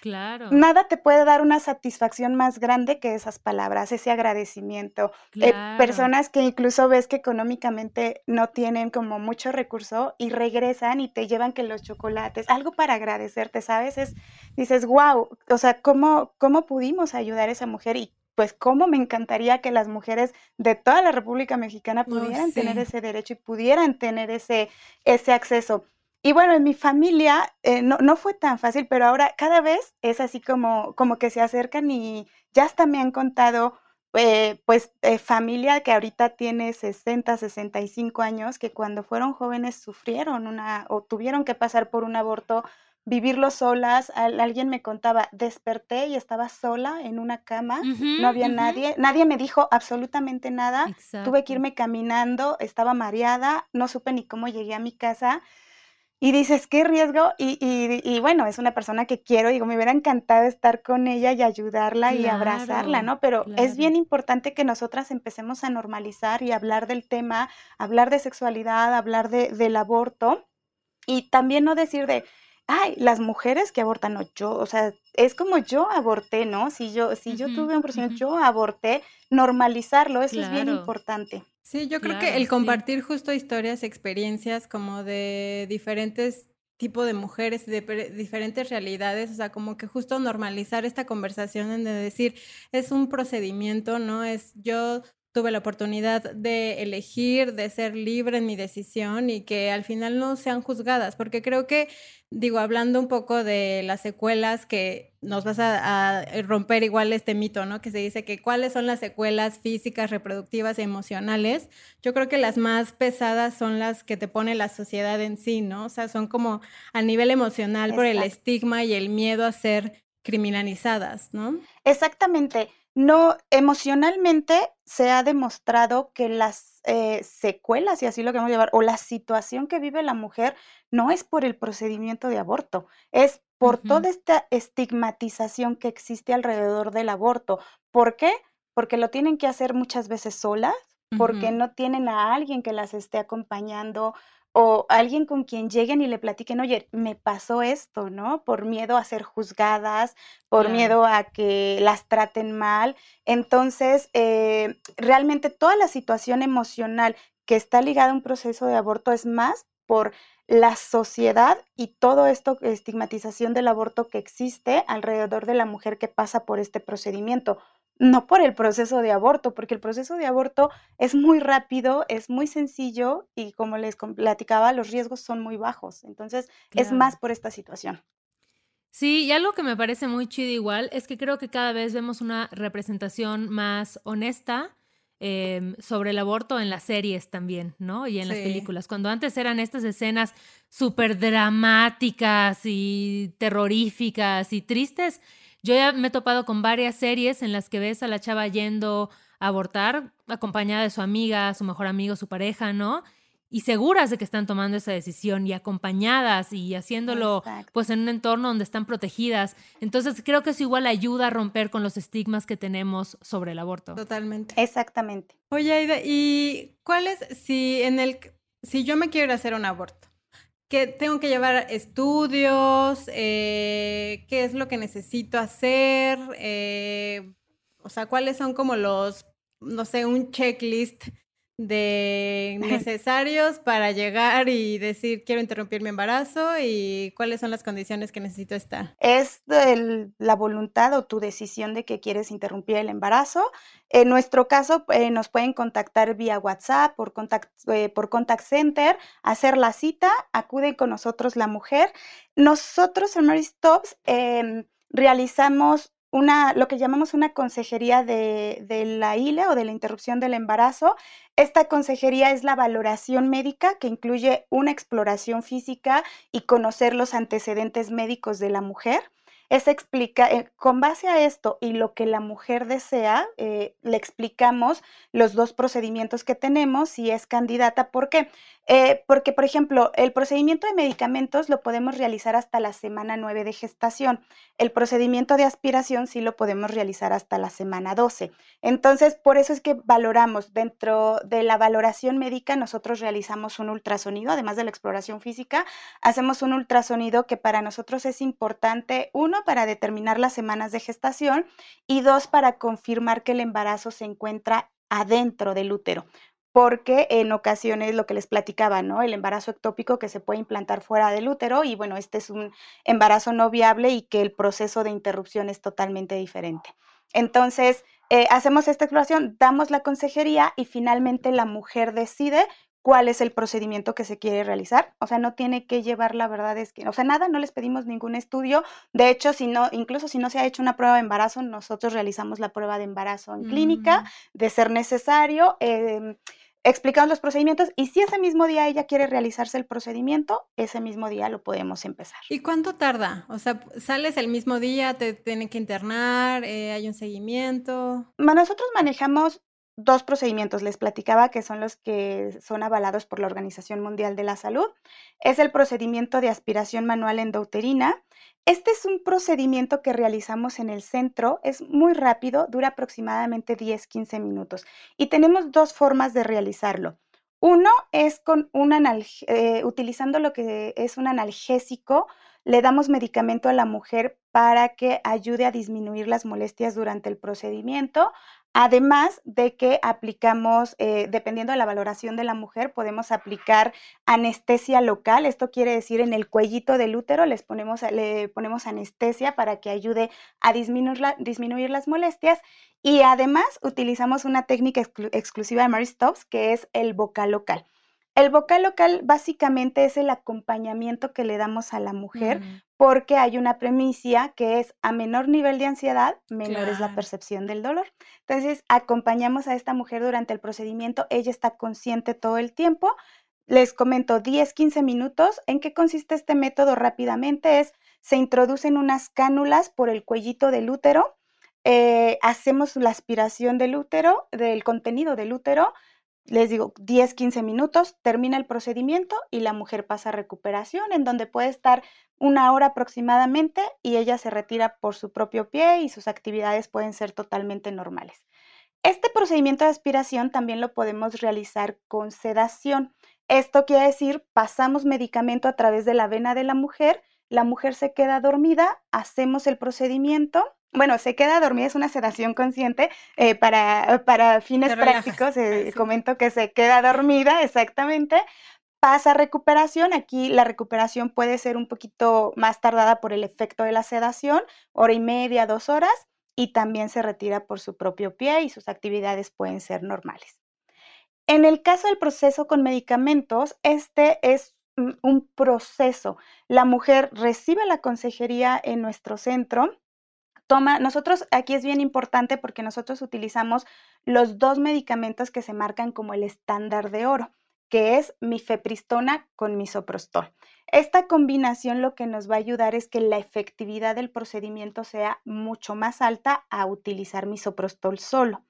nada te puede dar una satisfacción más grande que esas palabras, ese agradecimiento. Eh, personas que incluso ves que económicamente no tienen como mucho recurso y regresan y te llevan que los chocolates, algo para agradecerte, ¿sabes? Es, dices, wow, o sea, ¿cómo, ¿cómo pudimos ayudar a esa mujer? Y pues cómo me encantaría que las mujeres de toda la República Mexicana pudieran tener ese derecho y pudieran tener ese, ese acceso. Y bueno, en mi familia eh, no, no, fue tan fácil, pero ahora cada vez es así como, como que se acercan y ya hasta me han contado, eh, pues, eh, familia que ahorita tiene 60, 65 años, que cuando fueron jóvenes sufrieron una o tuvieron que pasar por un aborto vivirlo solas. alguien me contaba, desperté y estaba sola en una cama, no había nadie, nadie me dijo absolutamente nada, tuve que irme caminando, estaba mareada, no supe ni cómo llegué a mi casa. Y dices, qué riesgo. Y, y, bueno, es una persona que quiero, digo, me hubiera encantado estar con ella y ayudarla y abrazarla, ¿no? Pero es bien importante que nosotras empecemos a normalizar y hablar del tema, hablar de sexualidad, hablar de, del aborto. Y también no decir de, ay, las mujeres que abortan, no, yo, o sea, es como yo aborté, ¿no? Si yo, si yo tuve un procedimiento, yo aborté, normalizarlo, eso es bien importante. Sí, yo creo que el compartir justo historias, experiencias como de diferentes tipos de mujeres, de diferentes realidades, o sea, como que justo normalizar esta conversación en de decir, es un procedimiento, ¿no? Es yo tuve la oportunidad de elegir, de ser libre en mi decisión y que al final no sean juzgadas, porque creo que, digo, hablando un poco de las secuelas que nos vas a, romper igual este mito, ¿no? Que se dice que cuáles son las secuelas físicas, reproductivas y emocionales. Yo creo que las más pesadas son las que te pone la sociedad en sí, ¿no? O sea, son como a nivel emocional por el estigma y el miedo a ser criminalizadas, ¿no? Exactamente. No, emocionalmente se ha demostrado que las eh, secuelas, y así lo queremos llevar, o la situación que vive la mujer no es por el procedimiento de aborto, es por toda esta estigmatización que existe alrededor del aborto. ¿Por qué? Porque lo tienen que hacer muchas veces solas, porque no tienen a alguien que las esté acompañando, o alguien con quien lleguen y le platiquen, oye, me pasó esto, ¿no? Por miedo a ser juzgadas, por miedo a que las traten mal. Entonces, eh, realmente toda la situación emocional que está ligada a un proceso de aborto es más por la sociedad y todo esto, estigmatización del aborto que existe alrededor de la mujer que pasa por este procedimiento no por el proceso de aborto, porque el proceso de aborto es muy rápido, es muy sencillo y como les platicaba, los riesgos son muy bajos. Entonces, es más por esta situación. Sí, y algo que me parece muy chido igual es que creo que cada vez vemos una representación más honesta em, sobre el aborto en las series también, ¿no? Y en las películas. Cuando antes eran estas escenas súper dramáticas y terroríficas y tristes, yo ya me he topado con varias series en las que ves a la chava yendo a abortar, acompañada de su amiga, su mejor amigo, su pareja, ¿no? Y seguras de que están tomando esa decisión y acompañadas y haciéndolo pues en un entorno donde están protegidas. Entonces creo que eso igual ayuda a romper con los estigmas que tenemos sobre el aborto. Totalmente. Exactamente. Oye, Aida, ¿y cuál es si en el si yo me quiero hacer un aborto? ¿Qué tengo que llevar estudios? Eh, ¿Qué es lo que necesito hacer? Eh, o sea, ¿cuáles son como los, no sé, un checklist de necesarios para llegar y decir quiero interrumpir mi embarazo y cuáles son las condiciones que necesito estar? Es la voluntad o tu decisión de que quieres interrumpir el embarazo. En nuestro caso, eh, nos pueden contactar vía WhatsApp, por contact, eh, por contact center, hacer la cita, acuden con nosotros la mujer. Nosotros en Mary Stops em, realizamos una, lo que llamamos una consejería de, de, la ILE o de la interrupción del embarazo. Esta consejería es la valoración médica que incluye una exploración física y conocer los antecedentes médicos de la mujer es explica, eh, con base a esto y lo que la mujer desea, eh, le explicamos los dos procedimientos que tenemos si es candidata. ¿Por qué? Eh, porque, por ejemplo, el procedimiento de medicamentos lo podemos realizar hasta la semana 9 de gestación. El procedimiento de aspiración sí lo podemos realizar hasta la semana 12. Entonces, por eso es que valoramos, dentro de la valoración médica, nosotros realizamos un ultrasonido, además de la exploración física, hacemos un ultrasonido que para nosotros es importante, uno, para determinar las semanas de gestación y dos, para confirmar que el embarazo se encuentra adentro del útero porque en ocasiones lo que les platicaba, ¿no? El embarazo ectópico que se puede implantar fuera del útero y bueno, este es un embarazo no viable y que el proceso de interrupción es totalmente diferente. Entonces, eh, hacemos esta exploración, damos la consejería y finalmente la mujer decide cuál es el procedimiento que se quiere realizar. O sea, no tiene que llevar, la verdad es que, o sea, nada, no les pedimos ningún estudio. De hecho, si no, incluso si no se ha hecho una prueba de embarazo, nosotros realizamos la prueba de embarazo en clínica, mm. de ser necesario. Eh, explicamos los procedimientos y si ese mismo día ella quiere realizarse el procedimiento, ese mismo día lo podemos empezar. ¿Y cuánto tarda? O sea, sales el mismo día, te tienen que internar, eh, hay un seguimiento. Nosotros manejamos dos procedimientos les platicaba que son los que son avalados por la Organización Mundial de la Salud. Es el procedimiento de aspiración manual endouterina. Este es un procedimiento que realizamos en el centro, es muy rápido, dura aproximadamente 10-15 minutos y tenemos dos formas de realizarlo. Uno es con un eh, utilizando lo que es un analgésico, le damos medicamento a la mujer para que ayude a disminuir las molestias durante el procedimiento. Además de que aplicamos, eh, dependiendo de la valoración de la mujer, podemos aplicar anestesia local. Esto quiere decir en el cuellito del útero les ponemos, le ponemos anestesia para que ayude a disminuir, disminuir las molestias. Y además utilizamos una técnica exclusiva de Mary Stops, que es el boca local. El vocal local básicamente es el acompañamiento que le damos a la mujer porque hay una premisa que es a menor nivel de ansiedad, menor es la percepción del dolor. Entonces, acompañamos a esta mujer durante el procedimiento, ella está consciente todo el tiempo. Les comento 10, 15 minutos. ¿En qué consiste este método rápidamente? Es, se introducen unas cánulas por el cuellito del útero, eh, hacemos la aspiración del útero, del contenido del útero, les digo, 10, 15 minutos, termina el procedimiento y la mujer pasa a recuperación, en donde puede estar una hora aproximadamente y ella se retira por su propio pie y sus actividades pueden ser totalmente normales. Este procedimiento de aspiración también lo podemos realizar con sedación. Esto quiere decir, pasamos medicamento a través de la vena de la mujer, la mujer se queda dormida, hacemos el procedimiento bueno, se queda dormida, es una sedación consciente. Eh, para, para, fines prácticos, eh, comento que se queda dormida, exactamente. Pasa recuperación. Aquí la recuperación puede ser un poquito más tardada por el efecto de la sedación, hora y media, dos horas, y también se retira por su propio pie y sus actividades pueden ser normales. En el caso del proceso con medicamentos, este es un proceso. La mujer recibe la consejería en nuestro centro toma, nosotros aquí es bien importante porque nosotros utilizamos los dos medicamentos que se marcan como el estándar de oro, que es mifepristona con misoprostol. Esta combinación lo que nos va a ayudar es que la efectividad del procedimiento sea mucho más alta a utilizar misoprostol solo.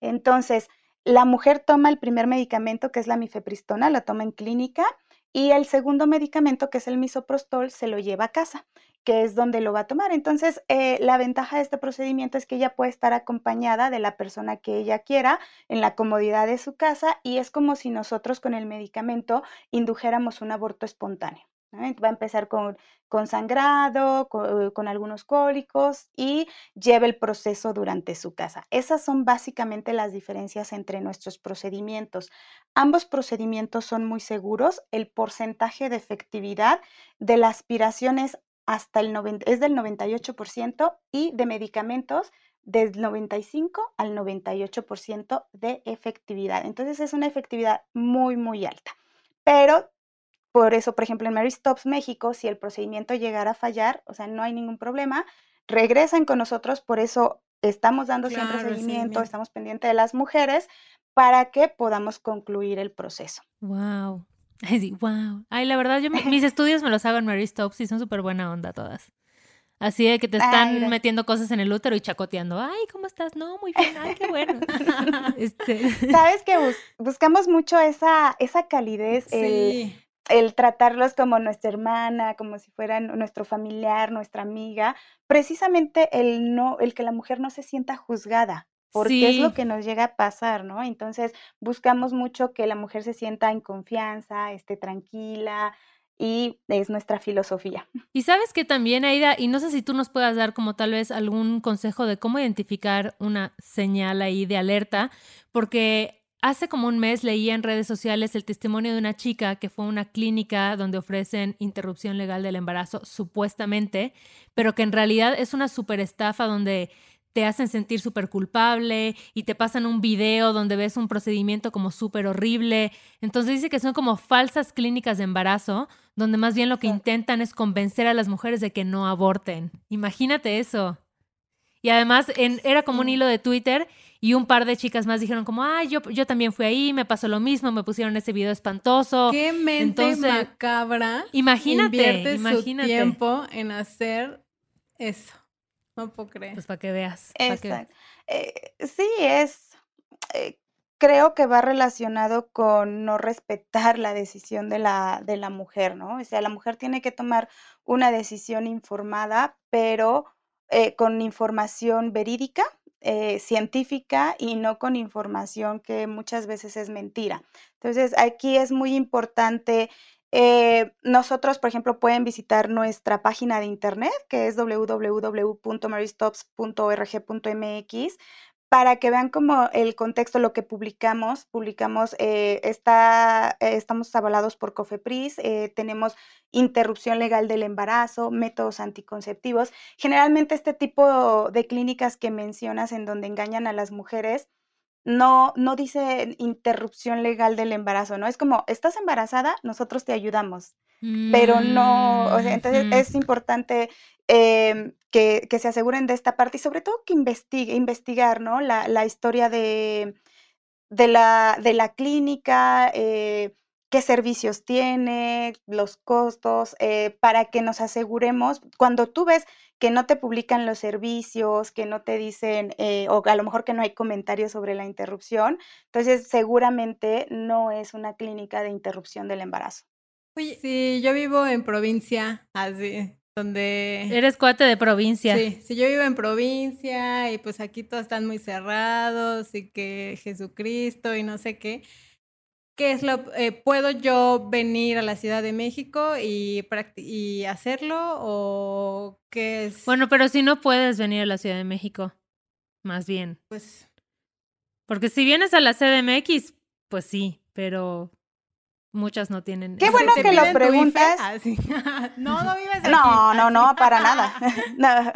Entonces, la mujer toma el primer medicamento que es la mifepristona, lo toma en clínica y el segundo medicamento que es el misoprostol se lo lleva a casa que es donde lo va a tomar. Entonces, eh, la ventaja de este procedimiento es que ella puede estar acompañada de la persona que ella quiera en la comodidad de su casa y es como si nosotros con el medicamento indujéramos un aborto espontáneo. Va a empezar con, con sangrado, con, algunos cólicos y lleva el proceso durante su casa. Esas son básicamente las diferencias entre nuestros procedimientos. Ambos procedimientos son muy seguros. El porcentaje de efectividad de la aspiración es, hasta el 90, es del 98% y de medicamentos del 95 al 98% de efectividad. Entonces es una efectividad muy, muy alta. Pero por eso, por ejemplo, en Mary Stops México, si el procedimiento llegara a fallar, o sea, no hay ningún problema, regresan con nosotros, por eso estamos dando siempre seguimiento, estamos pendientes de las mujeres para que podamos concluir el proceso. Wow. Ay, wow. Ay, la verdad, yo mis estudios me los hago en Mary Stops y son súper buena onda todas. Así de que te están metiendo cosas en el útero y chacoteando. Ay, ¿cómo estás? No, muy bien. Ay, qué bueno. este... Sabes que buscamos mucho esa, esa calidez, el, el, tratarlos como nuestra hermana, como si fueran nuestro familiar, nuestra amiga. Precisamente el no, el que la mujer no se sienta juzgada. Porque es lo que nos llega a pasar, ¿no? Entonces buscamos mucho que la mujer se sienta en confianza, esté tranquila, y es nuestra filosofía. Y sabes que también, Aida, y no sé si tú nos puedas dar como tal vez algún consejo de cómo identificar una señal ahí de alerta, porque hace como un mes leía en redes sociales el testimonio de una chica que fue a una clínica donde ofrecen interrupción legal del embarazo, supuestamente, pero que en realidad es una super estafa donde te hacen sentir súper culpable y te pasan un video donde ves un procedimiento como súper horrible. Entonces dice que son como falsas clínicas de embarazo, donde más bien lo que intentan es convencer a las mujeres de que no aborten. Imagínate eso. Y además en, era como un hilo de Twitter y un par de chicas más dijeron como, ay, yo, yo también fui ahí, me pasó lo mismo, me pusieron ese video espantoso. Qué mente macabra. Imagínate, imagínate. Su tiempo en hacer eso. No puedo creer. Pues para que veas. Eh, sí, es. Eh, creo que va relacionado con no respetar la decisión de la, de la mujer, ¿no? O sea, la mujer tiene que tomar una decisión informada, pero eh, con información verídica, científica y no con información que muchas veces es mentira. Entonces, aquí es muy importante eh, nosotros, por ejemplo, pueden visitar nuestra página de internet, que es www.marystops.org.mx, para que vean como el contexto, lo que publicamos. Publicamos, eh, está, eh, estamos avalados por COFEPRIS, tenemos interrupción legal del embarazo, métodos anticonceptivos. Generalmente este tipo de clínicas que mencionas en donde engañan a las mujeres, no, no dice interrupción legal del embarazo, ¿no? Es como, estás embarazada, nosotros te ayudamos, pero no, o sea, entonces es importante em, que, se aseguren de esta parte y sobre todo que investigue, investigar, ¿no? La, la historia de, de, la, de la clínica, eh, qué servicios tiene, los costos, eh, para que nos aseguremos, cuando tú ves que no te publican los servicios, que no te dicen, eh, o a lo mejor que no hay comentarios sobre la interrupción, entonces seguramente no es una clínica de interrupción del embarazo. Oye, sí, yo vivo en provincia, así, donde... Eres cuate de provincia. Sí, sí, yo vivo en provincia y pues aquí todos están muy cerrados y que Jesucristo y no sé qué. ¿Qué es lo, eh, ¿Puedo yo venir a la Ciudad de México y, y hacerlo o qué es? Bueno, pero si no puedes venir a la Ciudad de México, más bien. Pues. Porque si vienes a la CDMX, pues sí, pero muchas no tienen. Qué bueno que lo preguntas. Ah, no, no vives aquí. No, no, no, para nada. no,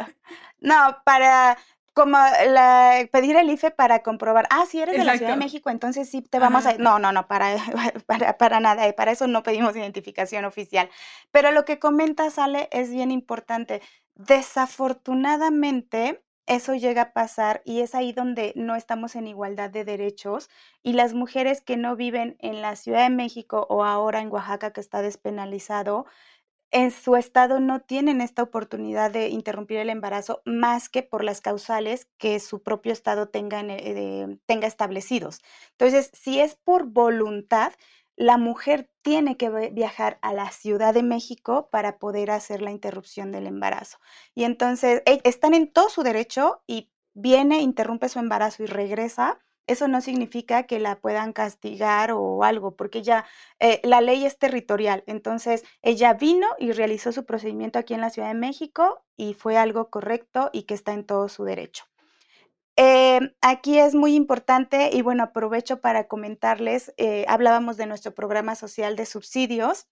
no, para como la, pedir el IFE para comprobar, ah, si eres de la Ciudad de México, entonces sí te vamos a... No, no, no, para, para, para nada, y para eso no pedimos identificación oficial. Pero lo que comenta Sale es bien importante. Desafortunadamente, eso llega a pasar y es ahí donde no estamos en igualdad de derechos y las mujeres que no viven en la Ciudad de México o ahora en Oaxaca que está despenalizado, en su estado no tienen esta oportunidad de interrumpir el embarazo más que por las causales que su propio estado tenga, eh, establecidos. Entonces, si es por voluntad, la mujer tiene que viajar a la Ciudad de México para poder hacer la interrupción del embarazo. Y entonces e, están en todo su derecho y viene, interrumpe su embarazo y regresa eso no significa que la puedan castigar o algo, porque ya eh, la ley es territorial. Entonces, ella vino y realizó su procedimiento aquí en la Ciudad de México y fue algo correcto y que está en todo su derecho. Eh, aquí es muy importante y bueno, aprovecho para comentarles, eh, hablábamos de nuestro programa social de subsidios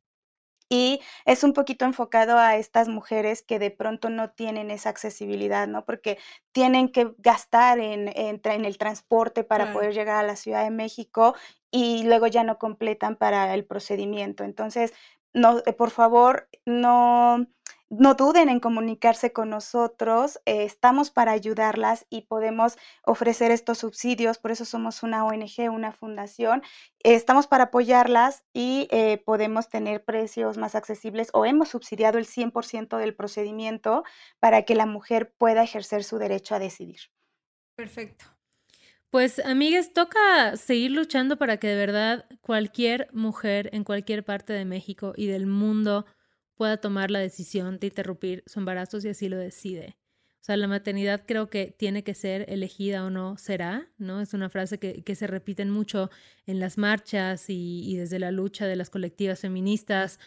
y es un poquito enfocado a estas mujeres que de pronto no tienen esa accesibilidad, ¿no? Porque tienen que gastar en, en, el transporte para poder llegar a la Ciudad de México y luego ya no completan para el procedimiento. Entonces, no, eh, por favor, no no duden en comunicarse con nosotros, eh, estamos para ayudarlas y podemos ofrecer estos subsidios, por eso somos una ONG, una fundación, estamos para apoyarlas y eh, podemos tener precios más accesibles o hemos subsidiado el 100% del procedimiento para que la mujer pueda ejercer su derecho a decidir. Perfecto. Pues, amigas, toca seguir luchando para que de verdad cualquier mujer en cualquier parte de México y del mundo pueda tomar la decisión de interrumpir su embarazo si así lo decide. O sea, la maternidad creo que tiene que ser elegida o no será, ¿no? Es una frase que, que se repiten mucho en las marchas y, y, desde la lucha de las colectivas feministas.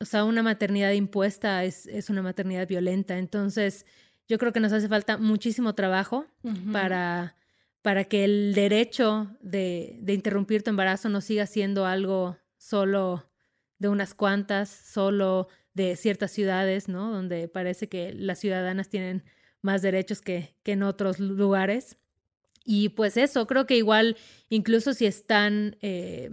O sea, una maternidad impuesta es, es una maternidad violenta. Entonces, yo creo que nos hace falta muchísimo trabajo para, para que el derecho de, de interrumpir tu embarazo no siga siendo algo solo de unas cuantas, solo de ciertas ciudades, ¿no? Donde parece que las ciudadanas tienen más derechos que, que en otros lugares. Y pues eso, creo que igual, incluso si están, eh,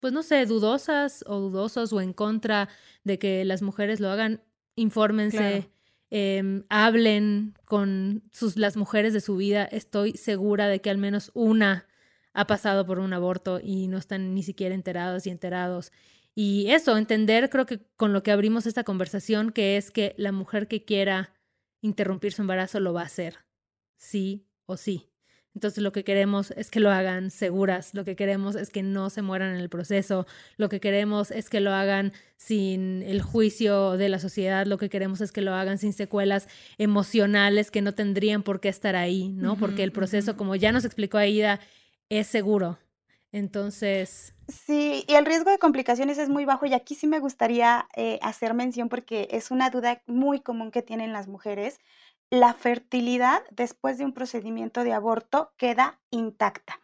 pues no sé, dudosas o dudosos o en contra de que las mujeres lo hagan, infórmense, em, hablen con sus, las mujeres de su vida. Estoy segura de que al menos una ha pasado por un aborto y no están ni siquiera enterados y enterados. Y eso, entender, creo que con lo que abrimos esta conversación, que es que la mujer que quiera interrumpir su embarazo lo va a hacer, sí o sí. Entonces lo que queremos es que lo hagan seguras, lo que queremos es que no se mueran en el proceso, lo que queremos es que lo hagan sin el juicio de la sociedad, lo que queremos es que lo hagan sin secuelas emocionales que no tendrían por qué estar ahí, ¿no? Porque el proceso, como ya nos explicó Aida, es seguro, entonces... Sí, y el riesgo de complicaciones es muy bajo y aquí sí me gustaría eh, hacer mención porque es una duda muy común que tienen las mujeres. La fertilidad después de un procedimiento de aborto queda intacta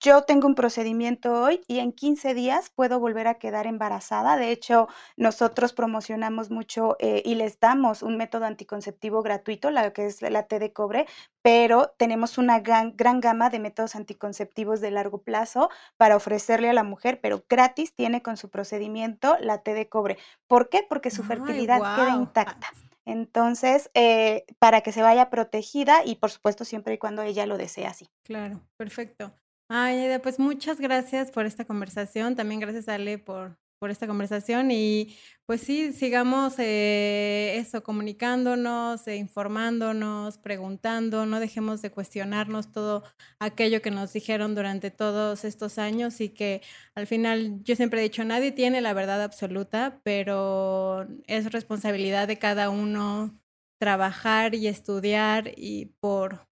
yo tengo un procedimiento hoy y en 15 días puedo volver a quedar embarazada. De hecho, nosotros promocionamos mucho eh, y les damos un método anticonceptivo gratuito, la que es la T de cobre, pero tenemos una gran, gama de métodos anticonceptivos de largo plazo para ofrecerle a la mujer, pero gratis tiene con su procedimiento la T de cobre. ¿Por qué? Porque su fertilidad queda intacta. Entonces, eh, para que se vaya protegida y por supuesto siempre y cuando ella lo desee así. Claro, perfecto. Ay, pues muchas gracias por esta conversación. También gracias, Ale, por, por esta conversación. Y pues sí, sigamos eh, eso, comunicándonos, eh, informándonos, preguntando, no dejemos de cuestionarnos todo aquello que nos dijeron durante todos estos años y que al final yo siempre he dicho, nadie tiene la verdad absoluta, pero es responsabilidad de cada uno trabajar y estudiar y por,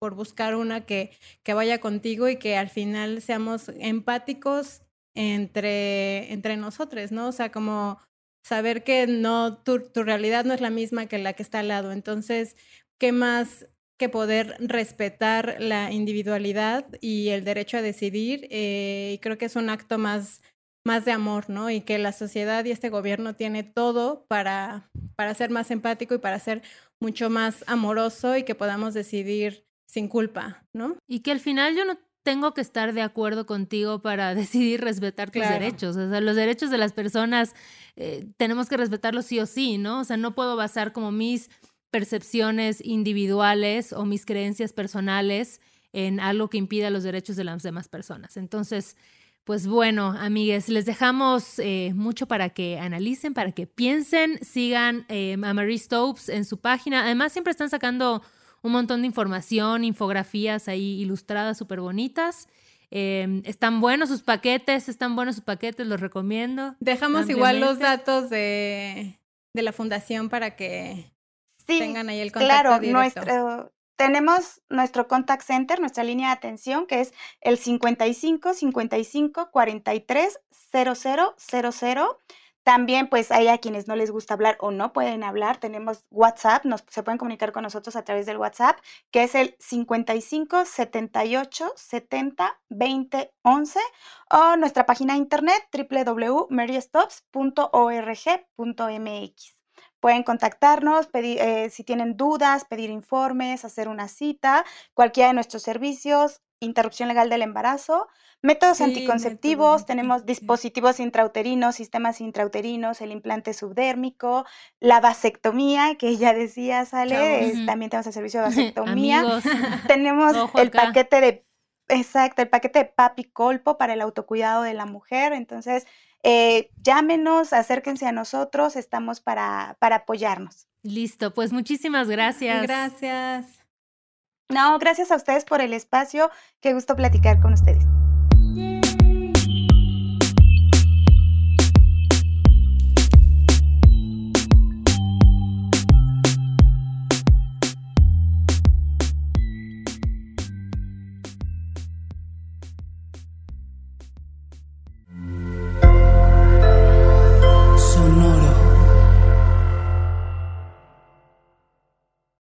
por buscar una que, que vaya contigo y que al final seamos empáticos entre, entre nosotros, ¿no? O sea, como saber que no, tu, tu, realidad no es la misma que la que está al lado. Entonces, ¿qué más que poder respetar la individualidad y el derecho a decidir? Eh, y creo que es un acto más, más de amor, ¿no? Y que la sociedad y este gobierno tiene todo para, para ser más empático y para ser mucho más amoroso y que podamos decidir sin culpa, ¿no? Y que al final yo no tengo que estar de acuerdo contigo para decidir respetar tus derechos. O sea, los derechos de las personas eh, tenemos que respetarlos sí o sí, ¿no? O sea, no puedo basar como mis percepciones individuales o mis creencias personales en algo que impida los derechos de las demás personas. Entonces, pues bueno, amigues, les dejamos eh, mucho para que analicen, para que piensen, sigan eh, a Marie Stopes en su página. Además, siempre están sacando un montón de información, infografías ahí ilustradas súper bonitas. Em, están buenos sus paquetes, están buenos sus paquetes, los recomiendo. Dejamos igual los datos de, de, la fundación para que tengan ahí el contacto claro, Nuestro, tenemos nuestro contact center, nuestra línea de atención, que es el 55 55 43 0000. También, pues, hay a quienes no les gusta hablar o no pueden hablar. Tenemos WhatsApp, nos, se pueden comunicar con nosotros a través del WhatsApp, que es el 55 78 70 20 11 o nuestra página de internet www.marystops.org.mx. Pueden contactarnos, pedir, eh, si tienen dudas, pedir informes, hacer una cita, cualquiera de nuestros servicios, interrupción legal del embarazo, métodos anticonceptivos, tenemos dispositivos intrauterinos, sistemas intrauterinos, el implante subdérmico, la vasectomía, que ya decía, sale, también tenemos el servicio de vasectomía. tenemos el paquete de, exacto, el paquete de papi colpo para el autocuidado de la mujer. Entonces, eh, llámenos, acérquense a nosotros, estamos para, para apoyarnos. Listo, pues muchísimas gracias. Gracias. No, gracias a ustedes por el espacio. Qué gusto platicar con ustedes.